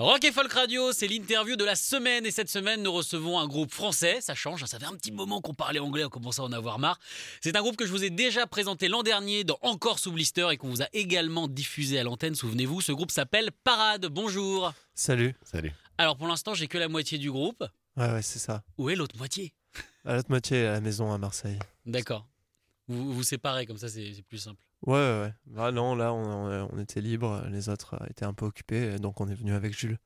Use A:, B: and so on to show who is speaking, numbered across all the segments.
A: Rock et Folk Radio, c'est l'interview de la semaine et cette semaine nous recevons un groupe français, ça change, ça fait un petit moment qu'on parlait anglais, on commence à en avoir marre. C'est un groupe que je vous ai déjà présenté l'an dernier dans Encore sous blister et qu'on vous a également diffusé à l'antenne, souvenez-vous, ce groupe s'appelle Parade, bonjour
B: Salut.
C: Salut.
A: Alors pour l'instant j'ai que la moitié du groupe,
B: Ouais, ouais, c'est ça.
A: où est l'autre moitié?
B: À l'autre moitié, à la maison à Marseille.
A: D'accord, vous vous séparez comme ça c'est plus simple.
B: Ouais, ouais, ouais. Bah non, là, on, on- on était libre. Les autres euh, étaient un peu occupés. Donc, on est venu avec Jules.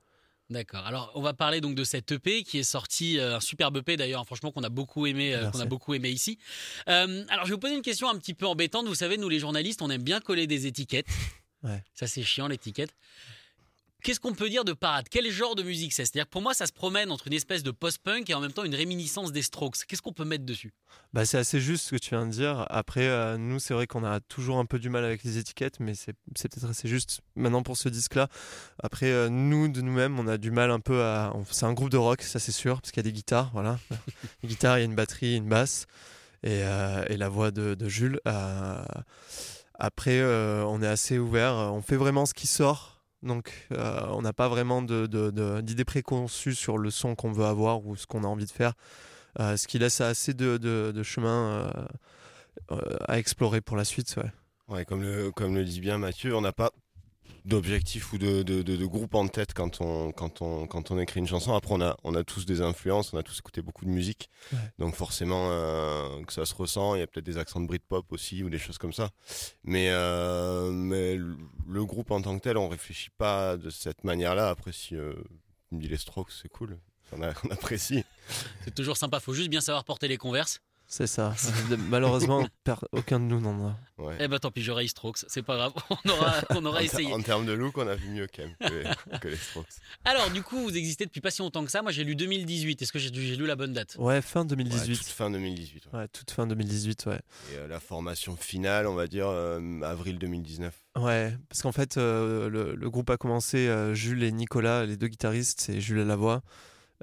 A: D'accord. Alors, on va parler donc de cette EP qui est sorti, euh, un superbe EP d'ailleurs, franchement qu'on a beaucoup aimé, euh, qu'on a beaucoup aimé ici. Euh, alors, je vais vous poser une question un petit peu embêtante. Vous savez, nous les journalistes, on aime bien coller des étiquettes.
B: Ouais.
A: Ça, c'est chiant l'étiquette. Qu'est-ce qu'on peut dire de Parade? Quel genre de musique c'est? C'est-à-dire que pour moi, ça se promène entre une espèce de post-punk et en même temps une réminiscence des Strokes. Qu'est-ce qu'on peut mettre dessus?
B: Bah, c'est assez juste ce que tu viens de dire. Après, euh, nous, c'est vrai qu'on a toujours un peu du mal avec les étiquettes, mais c'est peut-être assez juste maintenant pour ce disque-là. Après, euh, nous, de nous-mêmes, on a du mal un peu à. C'est un groupe de rock, ça c'est sûr, parce qu'il y a des guitares, voilà. Une guitare, il y a une batterie, une basse, et, euh, et la voix de, de Jules. Après, on est assez ouvert. On fait vraiment ce qui sort. Donc, euh, on n'a pas vraiment de- de- sur le son qu'on veut avoir ou ce qu'on a envie de faire. Euh, ce qui laisse assez de, chemin euh, à explorer pour la suite.
C: Comme le dit bien Mathieu, on n'a pas d'objectif ou de, de, de- de groupe en tête quand on, quand, on, quand on écrit une chanson. Après, on a, on a tous des influences, on a tous écouté beaucoup de musique.
B: Ouais.
C: Donc forcément, euh, que ça se ressent. Il y a peut-être des accents de Britpop aussi ou des choses comme ça. Mais, euh, mais le- le groupe en tant que tel, on réfléchit pas de cette manière-là. Après, si euh, tu me dis les Strokes, c'est cool. On, a- on apprécie.
A: C'est toujours sympa, faut juste bien savoir porter les converses.
B: C'est ça. Malheureusement, aucun de nous n'en a.
C: Ouais.
A: Eh ben tant pis, j'aurai Strokes, c'est pas grave, on aura, on aura
C: en,
A: essayé.
C: en termes de look, on a vu mieux quand même que les, que les Strokes.
A: Alors, du coup, vous existez depuis pas si longtemps que ça. Moi, j'ai lu 2018. Est-ce que j'ai lu la bonne date?
B: Ouais, fin
C: Ouais,
B: 2018.
C: toute fin 2018. ouais.
B: Ouais, toute fin 2018, ouais.
C: Et euh, la formation finale, on va dire euh, avril 2019.
B: Ouais, parce qu'en fait, euh, le, le groupe a commencé, euh, Jules et Nicolas, les deux guitaristes, c'est Jules à la voix.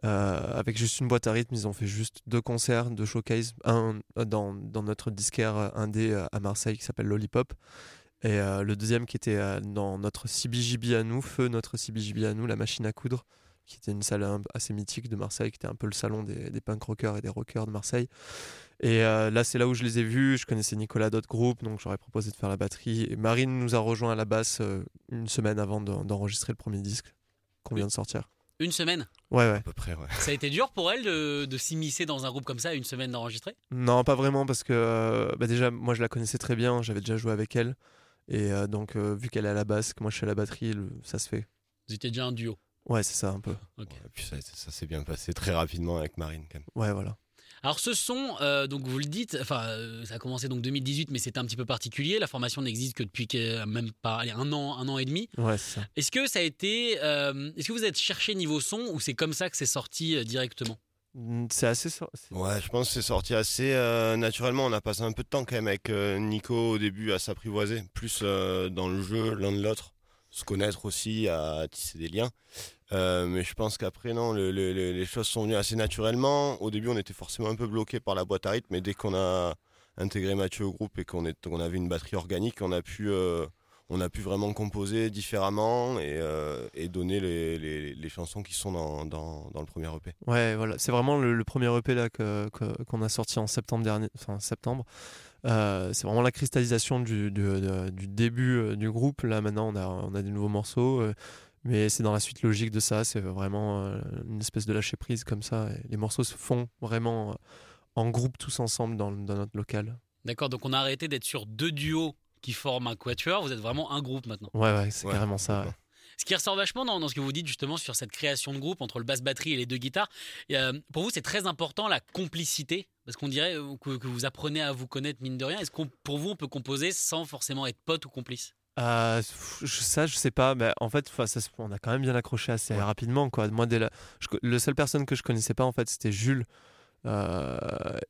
B: Euh, avec juste une boîte à rythme, ils ont fait juste deux concerts, deux showcases, un euh, dans, dans notre disquaire euh, indé à Marseille qui s'appelle Lollipop, et le deuxième qui était dans notre CBJB à nous, Feu, notre CBJB à nous, la machine à coudre, qui était une salle assez mythique de Marseille, qui était un peu le salon des, des punk rockers et des rockers de Marseille. Et là, c'est là où je les ai vus. Je connaissais Nicolas d'autres groupes, donc j'aurais proposé de faire la batterie. Et Marine nous a rejoint à la basse une semaine avant d'en- d'enregistrer le premier disque qu'on vient de sortir.
A: Une semaine.
B: Ouais, ouais.
C: À peu près, ouais.
A: Ça a été dur pour elle de, de s'immiscer dans un groupe comme ça, une semaine d'enregistrer?
B: Non, pas vraiment, parce que euh, bah déjà, moi je la connaissais très bien, j'avais déjà joué avec elle. Et euh, donc, euh, vu qu'elle est à la basse, que moi je suis à la batterie, le- ça se fait.
A: Vous étiez déjà un duo?
B: Ouais, c'est ça un peu.
A: Ok.
C: Et puis ça, ça s'est bien passé très rapidement avec Marine quand même.
B: Ouais, voilà.
A: Alors ce son, euh, donc vous le dites, enfin euh, ça a commencé donc 2018, mais c'était un petit peu particulier. La formation n'existe que depuis que- même pas allez, un an, un an et demi.
B: Ouais, c'est ça.
A: Est-ce que ça a été, euh, est-ce que vous êtes cherché niveau son ou c'est comme ça que c'est sorti euh, directement?
B: C'est assez. c'est-
C: Ouais, je pense que c'est sorti assez euh, naturellement. On a passé un peu de temps quand même avec euh, Nico au début à s'apprivoiser, plus euh, dans le jeu l'un de l'autre, se connaître aussi, à tisser des liens. Euh, mais je pense qu'après, non, le- le- le- les choses sont venues assez naturellement. Au début, on était forcément un peu bloqué par la boîte à rythme, mais dès qu'on a intégré Mathieu au groupe et qu'on qu'on avait une batterie organique, on a pu, euh, on a pu vraiment composer différemment et, euh, donner les, les- chansons qui sont dans, dans- le premier EP.
B: Ouais, voilà. C'est vraiment le, premier EP là que- qu'on a sorti en septembre dernier, enfin septembre. Euh, c'est vraiment la cristallisation du, du, de- du début euh, du groupe. Là maintenant, on a, on a des nouveaux morceaux, euh, mais c'est dans la suite logique de ça. C'est vraiment euh, une espèce de lâcher prise comme ça. Et les morceaux se font vraiment en groupe tous ensemble dans, dans notre local.
A: D'accord, donc on a arrêté d'être sur deux duos qui forment un quatuor. Vous êtes vraiment un groupe maintenant.
B: Ouais, ouais, c'est
C: Ouais,
B: carrément ça.
A: Ce qui ressort vachement dans, dans ce que vous dites justement sur cette création de groupe entre le basse batterie et les deux guitares. Et, euh, pour vous, c'est très important la complicité parce qu'on dirait euh, que, que vous apprenez à vous connaître mine de rien. Est-ce qu'on, pour vous, on peut composer sans forcément être pote ou complice?
B: Euh, ça, je sais pas, mais en fait, ça on a quand même bien accroché assez
C: Ouais.
B: rapidement. Quoi. Moi, dès la, je le seule personne que je connaissais pas, en fait, c'était Jules. Euh,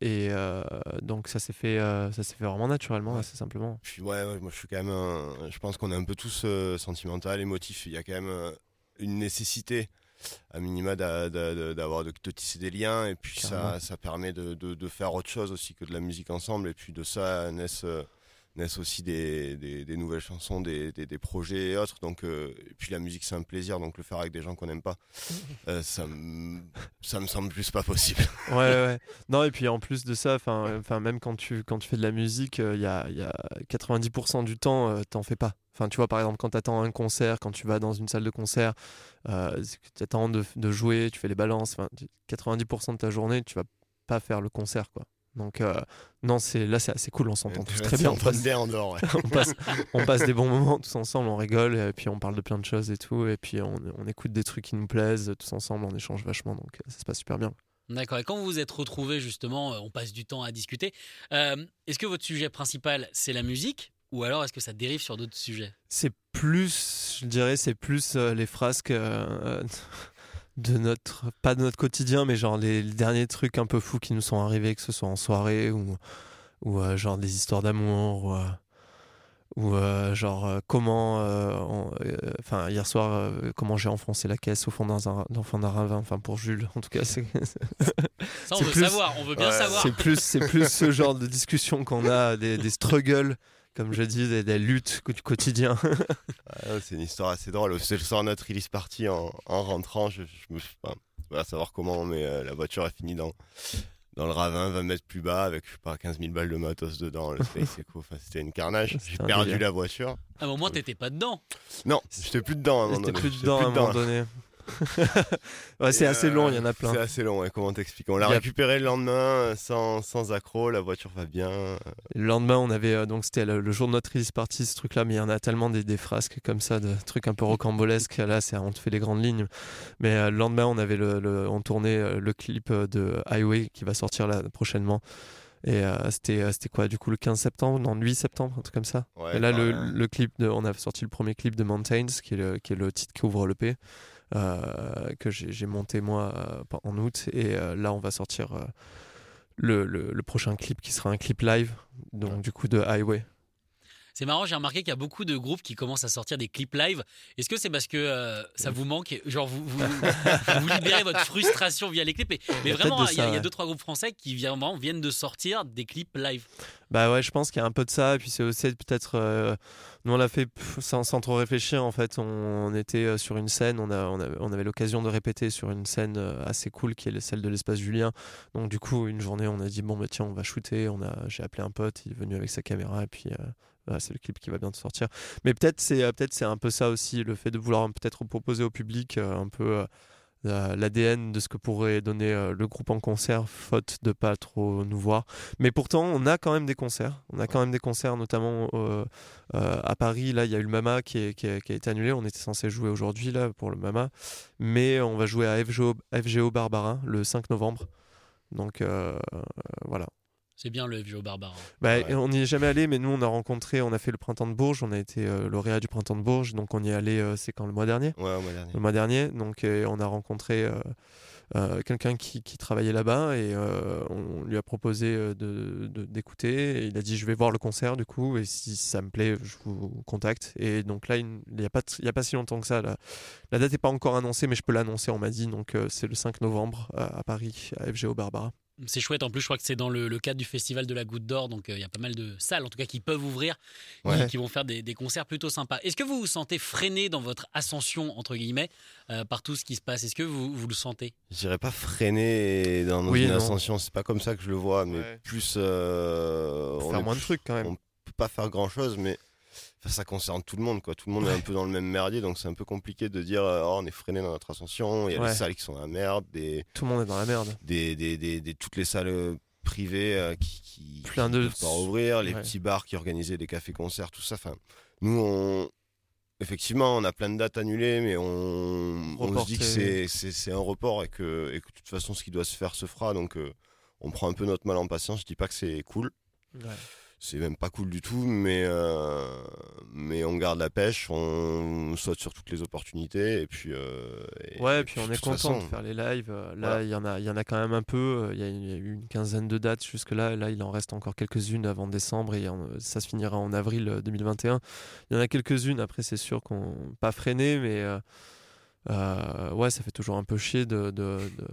B: et euh, donc, ça s'est fait, euh, ça s'est fait vraiment naturellement, assez simplement.
C: Puis ouais, ouais, moi je suis quand même un- je pense qu'on est un peu tous sentimental, émotif. Il y a quand même une nécessité à minima d'a- d'a- d'a- d'avoir de, de tisser des liens et puis ça,
B: Carrément.
C: ça permet de, de- de faire autre chose aussi que de la musique ensemble et puis de ça naissent, naissent aussi des, des- des nouvelles chansons, des, des- projets et autres. Donc euh, et puis la musique c'est un plaisir donc le faire avec des gens qu'on n'aime pas, euh, ça me me semble juste pas possible.
B: Ouais, ouais. Non, et puis en plus de ça, enfin, enfin, même quand tu, quand tu fais de la musique, euh, il y, a, y a 90% du temps, euh, t'en fais pas. Enfin, tu vois, par exemple, quand t'attends un concert, quand tu vas dans une salle de concert, euh, tu attends de, de jouer, tu fais les balances, enfin, tu- 90% de ta journée, tu vas pas faire le concert, quoi. Donc, euh, non, c'est là, c'est assez cool, on s'entend tous très bien.
C: On
B: passe,
C: bien en dehors. ouais.
B: on, passe, on passe des bons moments tous ensemble, on rigole, et puis on parle de plein de choses et tout, et puis on, on écoute des trucs qui nous plaisent tous ensemble, on échange vachement, donc euh, ça se passe super bien.
A: D'accord. Et quand vous vous êtes retrouvés, justement, euh, on passe du temps à discuter. Euh, est-ce que votre sujet principal, c'est la musique ou alors est-ce que ça dérive sur d'autres sujets?
B: C'est plus, je dirais, c'est plus euh, les frasques euh, de notre, pas de notre quotidien, mais genre les, les derniers trucs un peu fous qui nous sont arrivés, que ce soit en soirée ou, ou euh, genre des histoires d'amour ou, euh, ou euh, genre comment, enfin hier soir, comment j'ai enfoncé la caisse au fond d'un, fond d'un ravin, enfin pour Jules, en tout cas c'est,
A: Ça, on veut
B: plus-
A: savoir. On veut bien
C: Ouais,
A: savoir.
B: c'est plus, c'est plus ce genre de discussion qu'on a, des, des struggles, comme je dis, des, des luttes du quotidien.
C: Ah, c'est une histoire assez drôle. C'est le soir de notre release party en, en rentrant. Je, je me enfin, voilà, savoir comment, mais euh, la voiture a fini dans, dans le ravin, 20 mètres plus bas, avec je sais pas 15 000 balles de matos dedans. Le Space Echo, enfin, c'était une carnage. J'ai
B: un
C: perdu
B: délire.
C: la voiture.
A: À un moment, t'étais pas dedans.
C: Non, j'étais plus dedans à un moment
B: J'étais
C: donné.
B: plus dedans à un moment donné. ouais, c'est assez
C: euh,
B: long, il y en a plein.
C: C'est assez long, ouais, comment t'expliquer On l'a récupéré le lendemain euh, sans, sans accroc, la voiture va bien.
B: Le lendemain, on avait euh, donc c'était le, le jour de notre release party, ce truc-là, mais il y en a tellement des, des frasques comme ça, de trucs un peu rocambolesques. Là, c'est on te fait les grandes lignes. Mais euh, le lendemain, on avait le, le- on tournait euh, le clip euh, de Highway qui va sortir là prochainement. Et euh, c'était euh, c'était quoi du coup le 15 septembre, non le 8 septembre, un truc comme ça.
C: Ouais,
B: Et là, le,
C: ouais.
B: le clip, de, on a sorti le premier clip de Mountains, qui est le, qui est le titre qui ouvre le P, euh, que j'ai monté moi euh, en août. Et euh, là, on va sortir euh, le prochain clip qui sera un clip live, donc du coup de Highway.
A: C'est marrant, j'ai remarqué qu'il y a beaucoup de groupes qui commencent à sortir des clips live. Est-ce que c'est parce que euh, ça vous manque Genre, vous, vous, vous libérez votre frustration via les clips? Et- Mais vraiment,
B: de
A: il y, a-
B: ça,
A: il y a
B: ouais.
A: deux, trois groupes français qui viennent de sortir des clips live.
B: Bah ouais, je pense qu'il y a un peu de ça. Et puis c'est aussi peut-être. euh, nous, on l'a fait sans, sans trop réfléchir. En fait, on, on était euh, sur une scène. On, a, on, avait, on avait l'occasion de répéter sur une scène assez cool qui est celle de l'espace Julien. Donc, du coup, une journée, on a dit bon, bah tiens, on va shooter. On a, j'ai appelé un pote. Il est venu avec sa caméra. Et puis. euh, voilà, c'est le clip qui va bientôt sortir. Mais peut-être c'est euh, peut-être c'est un peu ça aussi, le fait de vouloir peut-être proposer au public euh, un peu euh, la- l'ADN de ce que pourrait donner le groupe en concert, faute de pas trop nous voir. Mais pourtant, on a quand même des concerts. On a quand même des concerts, notamment à Paris. Là, il y a eu le Mama qui, a, été annulé. On était censé jouer aujourd'hui là pour le Mama, mais on va jouer à FGO, Barbara le 5 novembre. Donc voilà.
A: C'est bien le vieux barbare.
B: Bah,
C: Ouais.
B: On n'y est jamais allé, mais nous on a rencontré, on a fait le printemps de Bourges, on a été euh, lauréat du printemps de Bourges, donc on y est allé, euh, c'est quand le mois dernier?
C: Ouais, au mois dernier.
B: le mois dernier. Donc, euh, on a rencontré euh, euh, quelqu'un qui, qui travaillait là-bas et euh, on lui a proposé euh, de- de- d'écouter. Et il a dit Je vais voir le concert du coup, et si ça me plaît, je vous contacte. Et donc là, il n'y a, pas t- il y a pas si longtemps que ça. La, la date n'est pas encore annoncée, mais je peux l'annoncer, on m'a dit. Donc, euh, c'est le 5 novembre euh, à Paris, à FGO Barbara.
A: C'est chouette. En plus, je crois que c'est dans le, le cadre du festival de la Goutte d'Or. Donc, euh, il y a pas mal de salles, en tout cas, qui peuvent ouvrir, qui-
B: Ouais.
A: qui, vont faire des, des concerts plutôt sympas. Est-ce que vous vous sentez freiné dans votre ascension, entre guillemets, euh, par tout ce qui se passe? Est-ce que vous, vous le sentez?
C: Je dirais pas freiner dans
B: Oui
C: une
B: non.
C: ascension, c'est pas comme ça que je le vois, mais
B: Ouais.
C: plus. euh, on
B: Faire moins de trucs quand même.
C: on peut pas faire grand chose, mais enfin, ça concerne tout le monde. Quoi. Tout le monde est un peu dans le même merdier, donc c'est un peu compliqué de dire euh, oh, on est freiné dans notre ascension. Il y a
B: Ouais.
C: des salles qui sont dans la merde, des,
B: Tout le monde est dans la merde.
C: des, des, des- des- toutes les salles euh, privées euh, qui, qui,
B: Plein de-
C: pas rouvrir, les
B: Ouais.
C: petits bars qui organisaient des cafés-concerts, tout ça. Enfin, nous, on. Effectivement, on a plein de dates annulées, mais on, on se dit que c'est- un report et que, et que de toute façon, ce qui doit se faire se fera. Donc, euh, on prend un peu notre mal en patience. Je dis pas que c'est cool. C'est même pas cool du tout, mais, euh, mais on garde la pêche, on saute sur toutes les opportunités et puis. euh, et-
B: Ouais,
C: et
B: puis on est content
C: façon,
B: de faire les lives. Euh, Là,
C: Voilà.
B: il y en a, il y en a quand même un peu. Il y, a eu une quinzaine de dates jusque-là. Là, il en reste encore quelques-unes avant décembre et ça se finira en avril euh, 2021. Il y en a quelques-unes. Après, c'est sûr qu'on pas freiné, mais euh, ouais, ça fait toujours un peu chier de, de- de-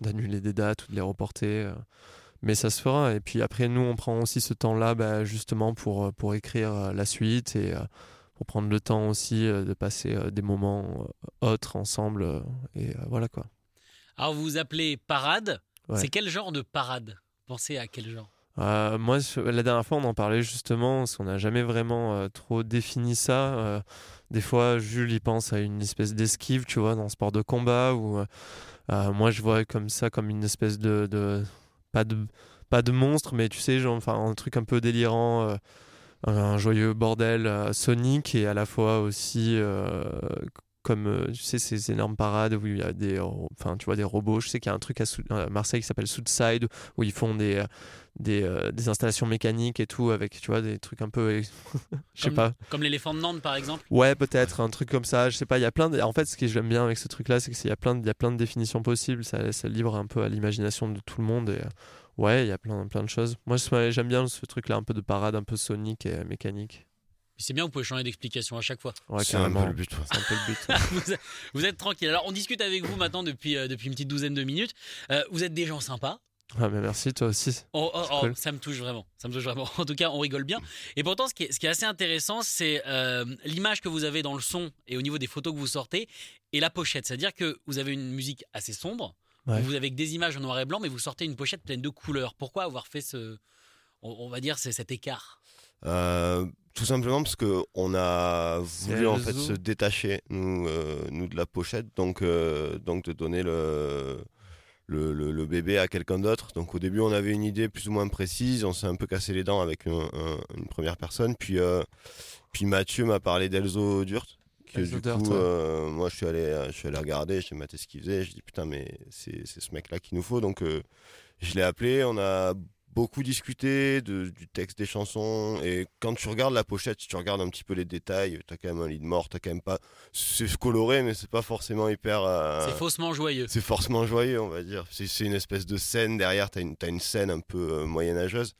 B: d'annuler des dates ou de les reporter. Mais ça se fera. Et puis après, nous, on prend aussi ce temps-là bah, justement pour, euh, pour écrire euh, la suite et euh, pour prendre le temps aussi de passer des moments autres ensemble. et voilà quoi.
A: Alors vous vous appelez Parade.
B: Ouais.
A: C'est quel genre de parade? Pensez à quel genre?
B: Euh, moi, la dernière fois, on en parlait justement, parce qu'on n'a jamais vraiment euh, trop défini ça. Euh, des fois, Jules, il pense à une espèce d'esquive, tu vois, dans le sport de combat, ou moi, je vois comme ça, comme une espèce de, de- pas de pas monstre, mais tu sais, genre, enfin, un truc un peu délirant, euh, un joyeux bordel euh, sonique, et à la fois aussi euh, comme euh, tu sais ces énormes parades où il y a des ro- enfin tu vois des robots je sais qu'il y a un truc à, Marseille qui s'appelle Southside où ils font des euh, des, euh, des installations mécaniques et tout avec tu vois des trucs un peu je sais
A: Comme-
B: pas.
A: Comme l'éléphant de Nantes, par exemple.
B: Ouais peut-être un truc comme ça je sais pas il y a plein de... en fait ce que j'aime bien avec ce truc là c'est qu'il y a plein de... il y a plein de définitions possibles ça, ça livre un peu à l'imagination de tout le monde et euh, ouais il y a plein plein de choses. Moi j'aime bien ce truc là un peu de parade un peu sonique et euh, mécanique
A: C'est bien, vous pouvez changer d'explication à chaque fois.
B: ouais
C: c'est un peu le but.
B: un peu le but
A: vous, êtes, vous êtes tranquille. Alors, on discute avec vous maintenant depuis, euh, depuis une petite douzaine de minutes. Euh, vous êtes des gens sympas.
B: ah, mais merci toi aussi
A: Oh, oh, oh,
B: cool.
A: ça me touche vraiment. Ça me touche vraiment. En tout cas, on rigole bien. Et pourtant, ce qui est, ce qui est assez intéressant, c'est euh, l'image que vous avez dans le son et au niveau des photos que vous sortez et la pochette. C'est-à-dire que vous avez une musique assez sombre.
B: Ouais.
A: Vous avez que des images en noir et blanc, mais vous sortez une pochette pleine de couleurs. Pourquoi avoir fait ce, on, on va dire, c'est cet écart
C: Euh, tout simplement parce que on a voulu en fait se détacher nous, euh, nous de la pochette, donc euh, donc de donner le le, le- le bébé à quelqu'un d'autre. Donc au début on avait une idée plus ou moins précise, on s'est un peu cassé les dents avec un- un- une première personne, puis puis Mathieu m'a parlé d'Elzo Durt. Que
B: Elzo
C: du
B: Durt,
C: coup,
B: ouais.
C: moi je suis allé, je suis allé regarder, j'ai maté ce qu'il faisait, je dis putain mais c'est c'est ce mec là qu'il nous faut, donc je l'ai appelé, on a beaucoup discuté de- du texte des chansons et quand tu regardes la pochette, si tu regardes un petit peu les détails, t'as quand même un lit de mort, t'as quand même pas, c'est coloré mais c'est pas forcément hyper. euh,
A: C'est faussement joyeux.
C: c'est forcément joyeux, on va dire. C'est une espèce de scène derrière, t'as une, t'as une scène un peu euh, moyenâgeuse.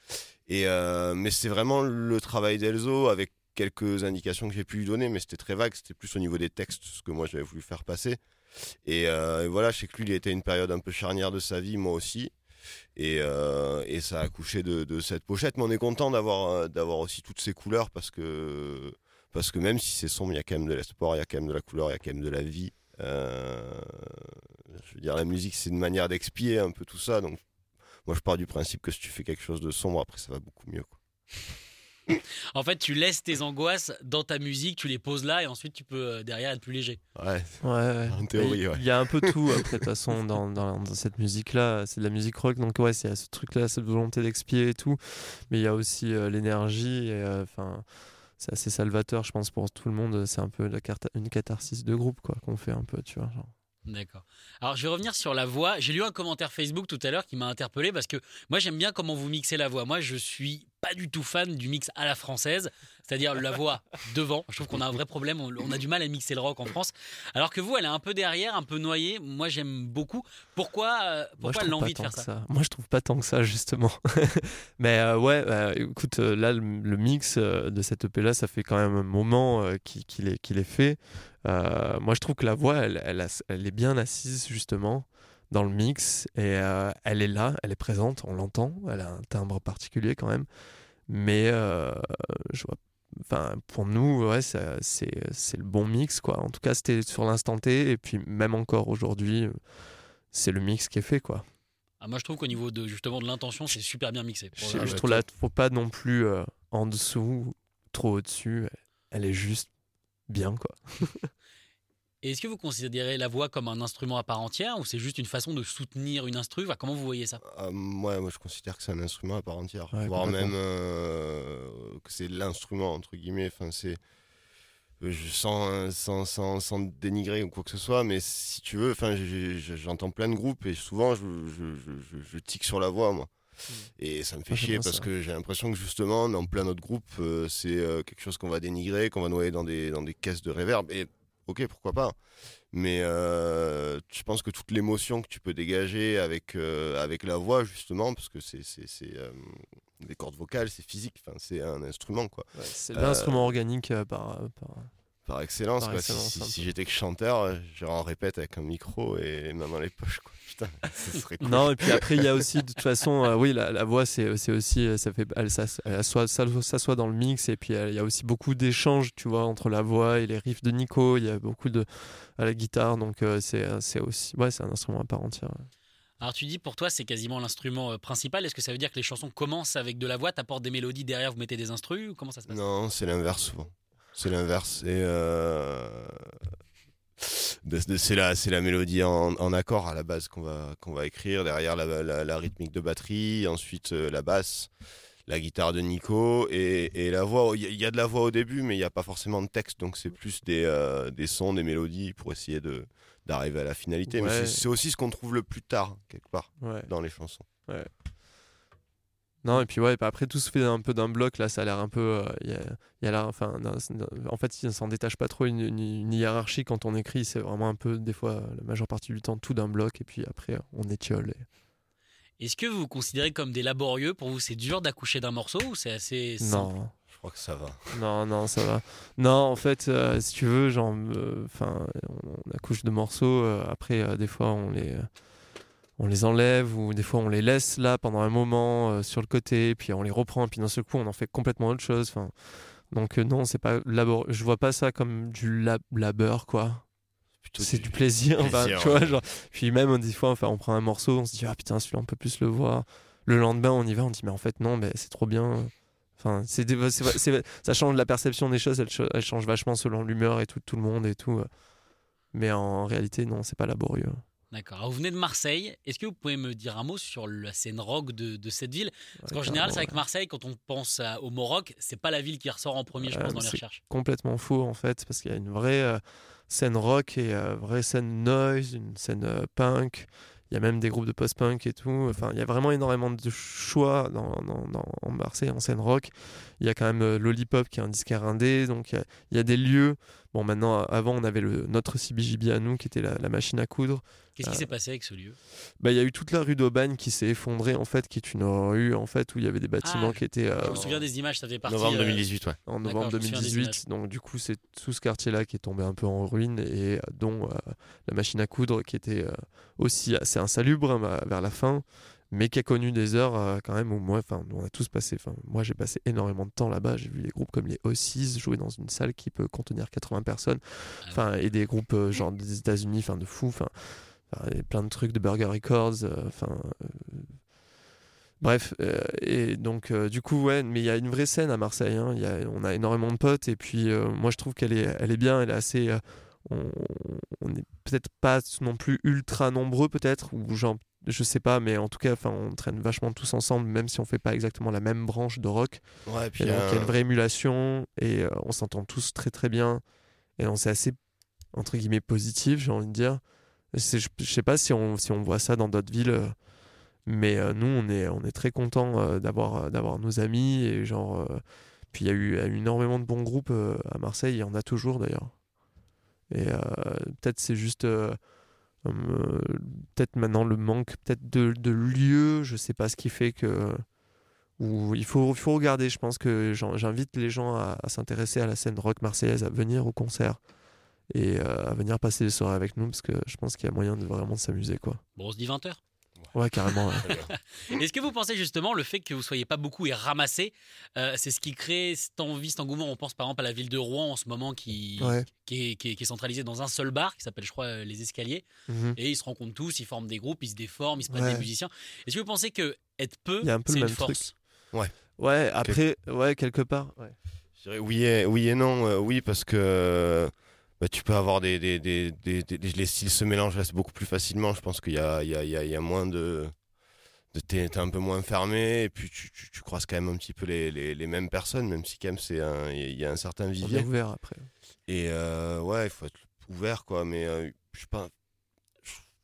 C: Et, euh, mais c'est vraiment le travail d'Elzo avec quelques indications que j'ai pu lui donner, mais c'était très vague, c'était plus au niveau des textes, ce que moi j'avais voulu faire passer. Et, et voilà, je sais que lui, il était à une période un peu charnière de sa vie, moi aussi. Et, euh, et ça a accouché de, cette pochette, mais on est content d'avoir euh, aussi toutes ces couleurs parce que même si c'est sombre, il y a quand même de l'espoir, il y a quand même de la couleur, il y a quand même de la vie. Euh, je veux dire, la musique, c'est une manière d'expier un peu tout ça. Donc, moi, je pars du principe que si tu fais quelque chose de sombre, après, ça va beaucoup mieux.
A: En fait, tu laisses tes angoisses dans ta musique, tu les poses là et ensuite tu peux euh, derrière être plus léger.
C: Ouais,
B: Ouais, ouais.
C: En théorie,
B: Il
C: ouais.
B: il y a un peu tout, après, de toute façon, dans, dans, dans cette musique-là. C'est de la musique rock, donc ouais, c'est ce truc-là, cette volonté d'expier et tout. Mais il y a aussi euh, l'énergie, et euh, enfin, c'est assez salvateur, je pense, pour tout le monde. C'est un peu la une catharsis de groupe, quoi, qu'on fait un peu, tu vois. Genre.
A: D'accord. Alors, je vais revenir sur la voix. J'ai lu un commentaire Facebook tout à l'heure qui m'a interpellé parce que moi, j'aime bien comment vous mixez la voix. Moi, je suis pas du tout fan du mix à la française, c'est-à-dire la voix devant. Je trouve qu'on a un vrai problème. On, a du mal à mixer le rock en France. Alors que vous, elle est un peu derrière, un peu noyée. Moi, j'aime beaucoup. Pourquoi, euh, pourquoi l'envie de faire ça,
B: Moi, je trouve pas tant que ça, justement. Mais euh, ouais, euh, écoute, là, le, le mix de cette EP-là, ça fait quand même un moment euh, qu'il est, est fait. Moi, je trouve que la voix, elle, elle, a- elle est bien assise, justement, dans le mix. Et euh, elle est là, elle est présente, on l'entend. Elle a un timbre particulier, quand même. Mais euh, je vois. Enfin, pour nous, ouais, c'est c'est le bon mix, quoi. En tout cas, c'était sur l'instant T. Et puis, même encore aujourd'hui, c'est le mix qui est fait, quoi.
A: Ah, Moi, je trouve qu'au niveau de justement de l'intention, c'est super bien mixé. Pour
B: Je, trouve là, faut pas non plus euh, en dessous, trop au-dessus. Elle est juste bien, quoi.
A: Et Est-ce que vous considérez la voix comme un instrument à part entière ou c'est juste une façon de soutenir une instru? Enfin, Comment vous voyez ça?
C: Euh, ouais, moi, je considère que c'est un instrument à part entière.
B: Ouais,
C: voire même euh, que c'est l'instrument, entre guillemets. Enfin, c'est. euh, Je, sans, sans, sans, sans dénigrer ou quoi que ce soit, mais si tu veux, enfin, j'entends plein de groupes et souvent je, je, je, je- je tique sur la voix, moi. Et ça me fait
B: Ah,
C: chier parce
B: ça.
C: que j'ai l'impression que justement, dans plein d'autres groupes, euh, c'est euh, quelque chose qu'on va dénigrer, qu'on va noyer dans des, dans des caisses de réverb. Et ok, pourquoi pas. Mais euh, je pense que toute l'émotion que tu peux dégager avec, euh, avec la voix, justement, parce que c'est euh, des cordes vocales, c'est physique, c'est un instrument, quoi.
B: Ouais, c'est l'instrument organique par, par-
C: Par excellence,
B: Par
C: quoi.
B: excellence,
C: si,
B: un
C: si- si
B: peu.
C: j'étais que chanteur, j'irais en répète avec un micro et les mains dans les poches, quoi. Putain, ce serait cool.
B: Non, et puis après, il y a aussi, de toute façon, euh, oui, la, la voix, c'est c'est aussi, euh, ça fait, elle, ça, elle soit, ça, ça soit dans le mix, et puis euh, il y a aussi beaucoup d'échanges, tu vois, entre la voix et les riffs de Nico, il y a beaucoup de, à la guitare, donc euh, c'est c'est aussi, ouais, c'est un instrument à part entière.
A: Alors tu dis pour toi c'est quasiment l'instrument principal. Est-ce que ça veut dire que les chansons commencent avec de la voix, t'apportes des mélodies derrière, vous mettez des instrus ou comment ça se passe?
C: Non, c'est l'inverse souvent. C'est l'inverse. Et euh, c'est la, mélodie en, en accord à la base qu'on va, qu'on va écrire. Derrière la, la- la rythmique de batterie, ensuite euh, la basse, la guitare de Nico et, et la voix. Il y, a- de la voix au début, mais il n'y a pas forcément de texte. Donc c'est plus des, euh, des sons, des mélodies pour essayer de, d'arriver à la finalité.
B: Ouais.
C: c'est, c'est aussi ce qu'on trouve le plus tard, quelque part,
B: Ouais.
C: dans les chansons.
B: Non, et puis ouais, et puis après tout se fait un peu d'un bloc, là, ça a l'air un peu, euh, il y a, y a enfin, en fait, il s'en détache pas trop une, une- une hiérarchie quand on écrit, c'est vraiment un peu, des fois, la majeure partie du temps, tout d'un bloc, et puis après, on étiole. et-
A: Est-ce que vous vous considérez comme des laborieux? Pour vous c'est dur d'accoucher d'un morceau ou c'est assez simple?
B: Non.
C: Je crois que ça va.
B: Non, non, ça va. Non, en fait, euh, si tu veux, genre, euh, enfin, on accouche de morceaux. euh, après, euh, des fois, on les, on les enlève ou des fois, on les laisse là pendant un moment euh, sur le côté, puis on les reprend, puis d'un seul coup, on en fait complètement autre chose. Enfin, donc euh, non, c'est pas labor. Je vois pas ça comme du lab- labeur, quoi. C'est du plaisir, tu vois, genre. Puis même des fois, enfin, on prend un morceau, on se dit ah putain, celui-là, on peut plus le voir. Le lendemain, on y va, on dit mais en fait non, mais c'est trop bien. Enfin, c'est des- ça change la perception des choses, elle, ch- elle change vachement selon l'humeur et tout, tout le monde et tout. euh. Mais en réalité, non, c'est pas laborieux.
A: D'accord. Alors, vous venez de Marseille. Est-ce que vous pouvez me dire un mot sur la scène rock de, de cette ville? Parce qu'en général, c'est que Marseille, quand on pense à- au Maroc, c'est pas la ville qui ressort en premier, je
B: Ouais,
A: pense, dans les recherches.
B: complètement faux en fait, parce qu'il y a une vraie euh, scène rock et euh, vraie scène noise, une scène euh, punk. Il y a même des groupes de post-punk et tout. Enfin, il y a vraiment énormément de choix dans, dans- dans- en Marseille en scène rock. Il y a quand même euh, Lollipop qui est un disquaire indé. Donc, il y a, il y a des lieux. Bon, maintenant, avant, on avait le, notre CBJB à nous qui était la, la machine à coudre.
A: Qu'est-ce qui
B: Euh,
A: s'est passé avec ce lieu?
B: Bah, il y a eu toute la rue d'Aubagne qui s'est effondrée, en fait, qui est une rue en fait, où il y avait des bâtiments
A: Ah,
B: qui étaient. euh,
A: Je me souviens des images, ça fait partie.
C: Novembre
A: euh,
C: 2018, ouais.
B: en novembre
A: je me souviens des
B: 2018. Donc du coup, c'est tout ce quartier-là qui est tombé un peu en ruine et euh, dont euh, la machine à coudre qui était euh, aussi assez insalubre hein, vers la fin, mais qui a connu des heures euh, quand même où moi, enfin, on a tous passé. Enfin, moi, j'ai passé énormément de temps là-bas. J'ai vu des groupes comme les O6 jouer dans une salle qui peut contenir 80 personnes.
A: Ah
B: Enfin, et des groupes euh, genre des États-Unis, enfin de fous. Enfin, et plein de trucs de Burger Records. euh, Enfin. euh, Bref, et donc du coup, ouais, mais il y a une vraie scène à Marseille. hein. Il y a, on a énormément de potes, et puis moi je trouve qu'elle est, elle est bien, elle est assez. on on n'est peut-être pas non plus ultra nombreux, peut-être, ou genre, je sais pas, mais en tout cas, enfin, on traîne vachement tous ensemble, même si on fait pas exactement la même branche de rock.
C: Ouais, puis
B: Et donc, il y a
C: euh,
B: une vraie émulation, et euh, on s'entend tous très très bien, et on c'est assez entre guillemets positif, j'ai envie de dire. Je, je sais pas si on, si on voit ça dans d'autres villes. euh, mais nous, on est, on est très contents euh, d'avoir, d'avoir nos amis. Et genre, puis il y a eu énormément de bons groupes à Marseille. Il y en a toujours d'ailleurs. Et peut-être c'est juste. Euh, peut-être maintenant le manque peut-être de, de lieux. Je sais pas ce qui fait que. Il faut, regarder. Je pense que j'invite les gens à, à s'intéresser à la scène rock marseillaise, à venir au concert et euh, à venir passer les soirées avec nous parce que je pense qu'il y a moyen de vraiment s'amuser quoi.
A: Bon, on se dit 20h.
B: Ouais, carrément. ouais.
A: Est-ce que vous pensez justement le fait que vous soyez pas beaucoup et ramassé, euh, c'est ce qui crée cette envie, cet engouement? On pense par exemple à la ville de Rouen en ce moment qui,
B: Ouais.
A: qui, est, qui est- qui est centralisée dans un seul bar qui s'appelle, je crois, euh, Les Escaliers.
B: Mhm.
A: Et ils se rencontrent tous, ils forment des groupes, ils se déforment, ils se prennent
B: Ouais.
A: des musiciens. Est-ce que vous pensez que être peu,
B: Il y a un peu
A: c'est
B: le
A: une force?
B: Ouais, après, ouais, quelque part. Ouais.
C: Je dirais oui et, oui et non. euh, oui, parce que bah, tu peux avoir des, des, des, des- Les styles se mélangent beaucoup plus facilement. Je pense qu'il y a, il y, a, il y, a, moins de. de t'es, un peu moins fermé et puis tu, tu, tu croises quand même un petit peu les, les, les mêmes personnes, même si quand même c'est un- il y a un certain vivier.
B: ouvert après.
C: Et euh, ouais, il faut être ouvert, quoi. Mais euh, je sais pas.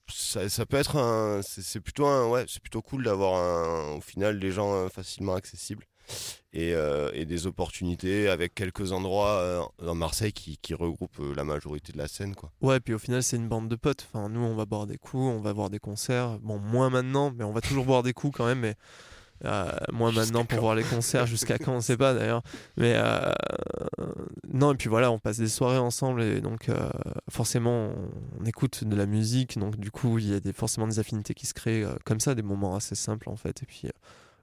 C: ça, ça peut être un. C'est c'est plutôt un. Ouais, c'est plutôt cool d'avoir un, au final des gens euh, facilement accessibles et, euh, et des opportunités avec quelques endroits euh, dans Marseille qui, qui regroupent euh, la majorité de la scène, quoi.
B: Ouais, puis au final, c'est une bande de potes. Enfin, nous, on va boire des coups, on va voir des concerts. Bon, moins maintenant, mais on va toujours boire des coups quand même. Mais euh, moins maintenant pour voir les concerts, jusqu'à quand, on sait pas d'ailleurs. Mais euh, non, et puis voilà, on passe des soirées ensemble et donc euh, forcément, on, on écoute de la musique. Donc du coup, il y a des, forcément des affinités qui se créent comme ça, des moments assez simples en fait. Et puis.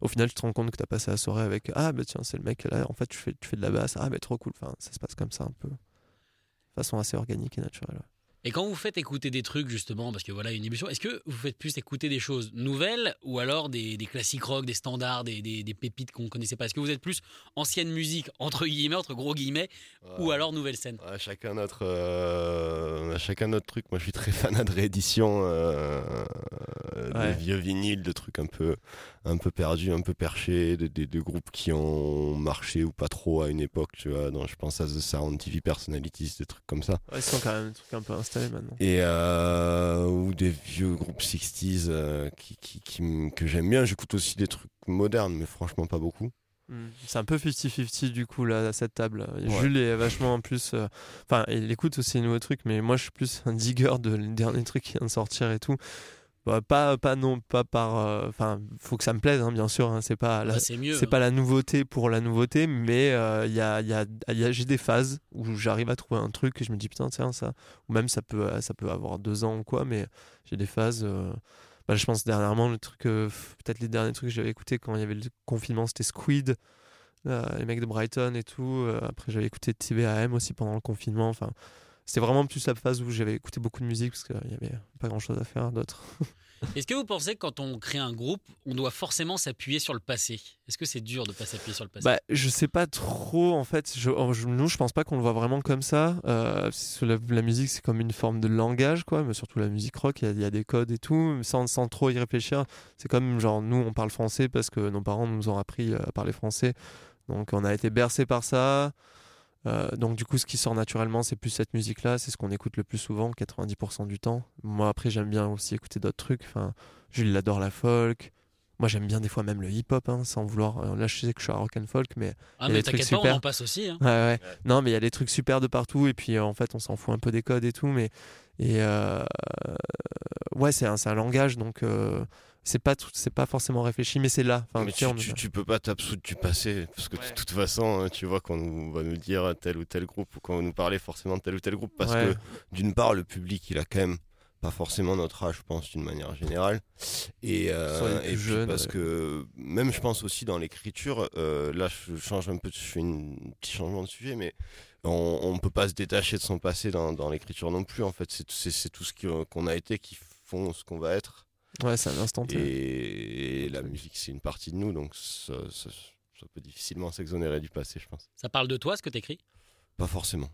B: Au final, tu te rends compte que tu as passé la soirée avec Ah, bah tiens, c'est le mec là, en fait, tu fais, tu fais de la basse. Ah, bah trop cool. Enfin, ça se passe comme ça un peu. De façon assez organique et naturelle. ouais.
A: Et quand vous faites écouter des trucs, justement, parce que voilà, une émission, est-ce que vous faites plus écouter des choses nouvelles ou alors des, des classiques rock, des standards, des, des- des pépites qu'on ne connaissait pas? Est-ce que vous êtes plus ancienne musique, entre guillemets, entre gros guillemets, ou alors nouvelle scène?
C: Ouais, chacun notre, euh, chacun notre truc. Moi, je suis très fan de réédition, euh,
B: Ouais.
C: de vieux vinyles, de trucs un peu, un peu perdus, un peu perchés, de, de- de groupes qui ont marché ou pas trop à une époque. Tu vois, donc je pense à The Sound, TV Personalities, des trucs comme ça.
B: Ouais, ils sont quand même des trucs un peu installés maintenant.
C: Et euh, ou des vieux groupes 60s euh, qui, qui, qui m- que j'aime bien. J'écoute aussi des trucs modernes, mais franchement pas beaucoup.
B: Mm. C'est un peu 50-50 du coup là à cette table.
C: Ouais.
B: Jules est vachement en plus. euh, Enfin, il écoute aussi les nouveaux trucs, mais moi je suis plus un digger de les derniers trucs qui viennent de sortir et tout. Bah, pas, pas non, pas par. euh, Enfin, faut que ça me plaise, hein, bien sûr. hein, c'est pas la,
A: Bah, C'est
B: pas la nouveauté pour la nouveauté, mais euh, il y a, il y a, y a- j'ai des phases où j'arrive à trouver un truc et je me dis putain tiens ça, ou même ça peut, euh, ça peut avoir deux ans ou quoi, mais j'ai des phases. euh, bah, je pense dernièrement le truc, euh, peut-être les derniers trucs que j'avais écouté quand il y avait le confinement, c'était Squid, euh, les mecs de Brighton et tout. euh, après j'avais écouté TBAM aussi pendant le confinement. Enfin, c'était vraiment plus la phase où j'avais écouté beaucoup de musique parce qu'il y avait pas grand chose à faire d'autre.
A: Est-ce que vous pensez que quand on crée un groupe, on doit forcément s'appuyer sur le passé? Est-ce que c'est dur de pas s'appuyer sur le passé?
B: Bah, je sais pas trop en fait. Je, je- nous, je pense pas qu'on le voit vraiment comme ça. Euh, la, la musique, c'est comme une forme de langage, quoi. Mais surtout la musique rock, il y a- il y, a des codes et tout, sans, sans trop y réfléchir. C'est comme genre nous, on parle français parce que nos parents nous ont appris à parler français. Donc, on a été bercé par ça. Euh, donc du coup, ce qui sort naturellement, c'est plus cette musique-là. C'est ce qu'on écoute le plus souvent, 90% du temps. Moi, après, j'aime bien aussi écouter d'autres trucs. Enfin, Jules, adore la folk. Moi, j'aime bien des fois même le hip-hop, hein, sans vouloir. euh, Là, je sais que je suis à rock and folk, mais
A: Ah,
B: il y a
A: mais
B: des trucs
A: t'inquiète pas, on
B: super.
A: en passe aussi. hein.
B: Ouais, ouais. Non, mais il y a des trucs super de partout et puis euh, en fait, on s'en fout un peu des codes et tout. Mais et euh, ouais, c'est un, c'est un langage donc euh, c'est pas tout- c'est pas forcément réfléchi, mais c'est là. Enfin,
C: mais
B: tu
C: peux pas t'absoudre du passé parce que de toute façon, hein, tu vois qu'on va nous dire tel ou tel groupe ou qu'on va nous parler forcément de tel ou tel groupe parce
B: Ouais.
C: que d'une part, le public, il a quand même pas forcément notre âge, je pense, d'une manière générale. Et, euh, et puis parce
B: ouais.
C: que même, je pense aussi dans l'écriture, euh, là, je change un peu, je fais un petit changement de sujet, mais on, on peut pas se détacher de son passé dans, dans l'écriture non plus. En fait, c'est tout ce qui- qu'on a été qui font ce qu'on va être.
B: Ouais, c'est un instant T.
C: Et la musique, c'est une partie de nous, donc ça, ça- ça peut difficilement s'exonérer du passé, je pense.
A: Ça parle de toi, ce que t'écris?
C: Pas forcément.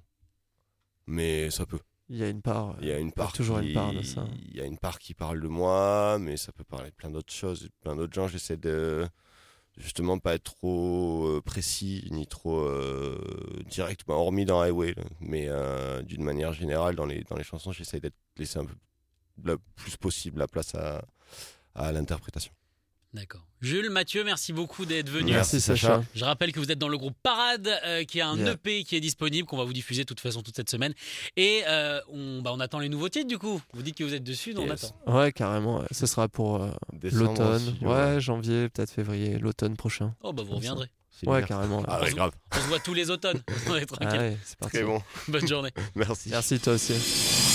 C: Mais ça peut.
B: Il y a une part.
C: Il y a une part.
B: toujours
C: qui...
B: une part de ça.
C: Il y a une part qui parle de moi, mais ça peut parler de plein d'autres choses, de plein d'autres gens. J'essaie de justement pas être trop euh, précis ni trop euh, direct, bah, hormis dans Highway, là. mais euh, d'une manière générale dans les dans les chansons, j'essaie d'être laissé un peu le plus possible la place à, à l'interprétation.
A: D'accord. Jules, Mathieu, merci beaucoup d'être venu.
B: Merci, Sacha.
A: Je rappelle que vous êtes dans le groupe Parade, euh, qui a un
B: Yeah.
A: EP qui est disponible, qu'on va vous diffuser de toute façon toute cette semaine. Et euh, on, bah, on attend les nouveaux titres du coup. Vous dites que vous êtes dessus, donc
C: Yes.
A: on attend.
B: Ouais, carrément. ouais. Ce sera pour euh, l'automne. Ouais, janvier, peut-être février, l'automne prochain.
A: Oh bah vous
B: Comme ça.
A: reviendrez.
C: C'est
B: Ouais,
C: bien.
B: carrément. ouais.
C: Ah ouais, grave.
A: On se voit tous les automnes. On est
B: Ah
A: tranquille.
B: ouais, c'est parti.
C: Très bon.
A: Bonne journée.
C: Merci.
B: Merci toi aussi.